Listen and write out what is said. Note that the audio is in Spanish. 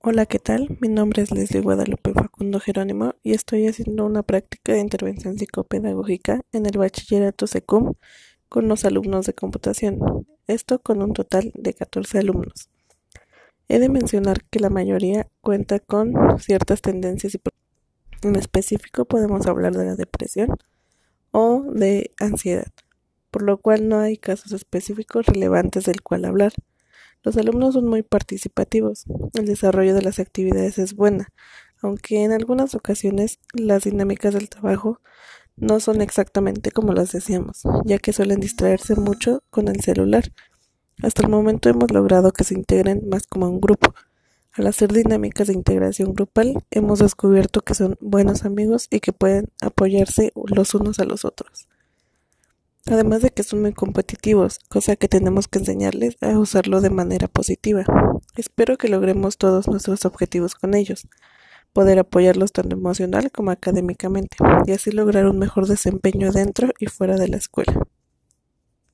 Hola, ¿qué tal? Mi nombre es Leslie Guadalupe Facundo Jerónimo y estoy haciendo una práctica de intervención psicopedagógica en el bachillerato SECUM con los alumnos de computación, esto con un total de 14 alumnos. He de mencionar que la mayoría cuenta con ciertas tendencias y en específico podemos hablar de la depresión o de ansiedad, por lo cual no hay casos específicos relevantes del cual hablar. Los alumnos son muy participativos, el desarrollo de las actividades es buena, aunque en algunas ocasiones las dinámicas del trabajo no son exactamente como las deseamos, ya que suelen distraerse mucho con el celular. Hasta el momento hemos logrado que se integren más como un grupo. Al hacer dinámicas de integración grupal, hemos descubierto que son buenos amigos y que pueden apoyarse los unos a los otros además de que son muy competitivos, cosa que tenemos que enseñarles a usarlo de manera positiva. Espero que logremos todos nuestros objetivos con ellos, poder apoyarlos tanto emocional como académicamente, y así lograr un mejor desempeño dentro y fuera de la escuela.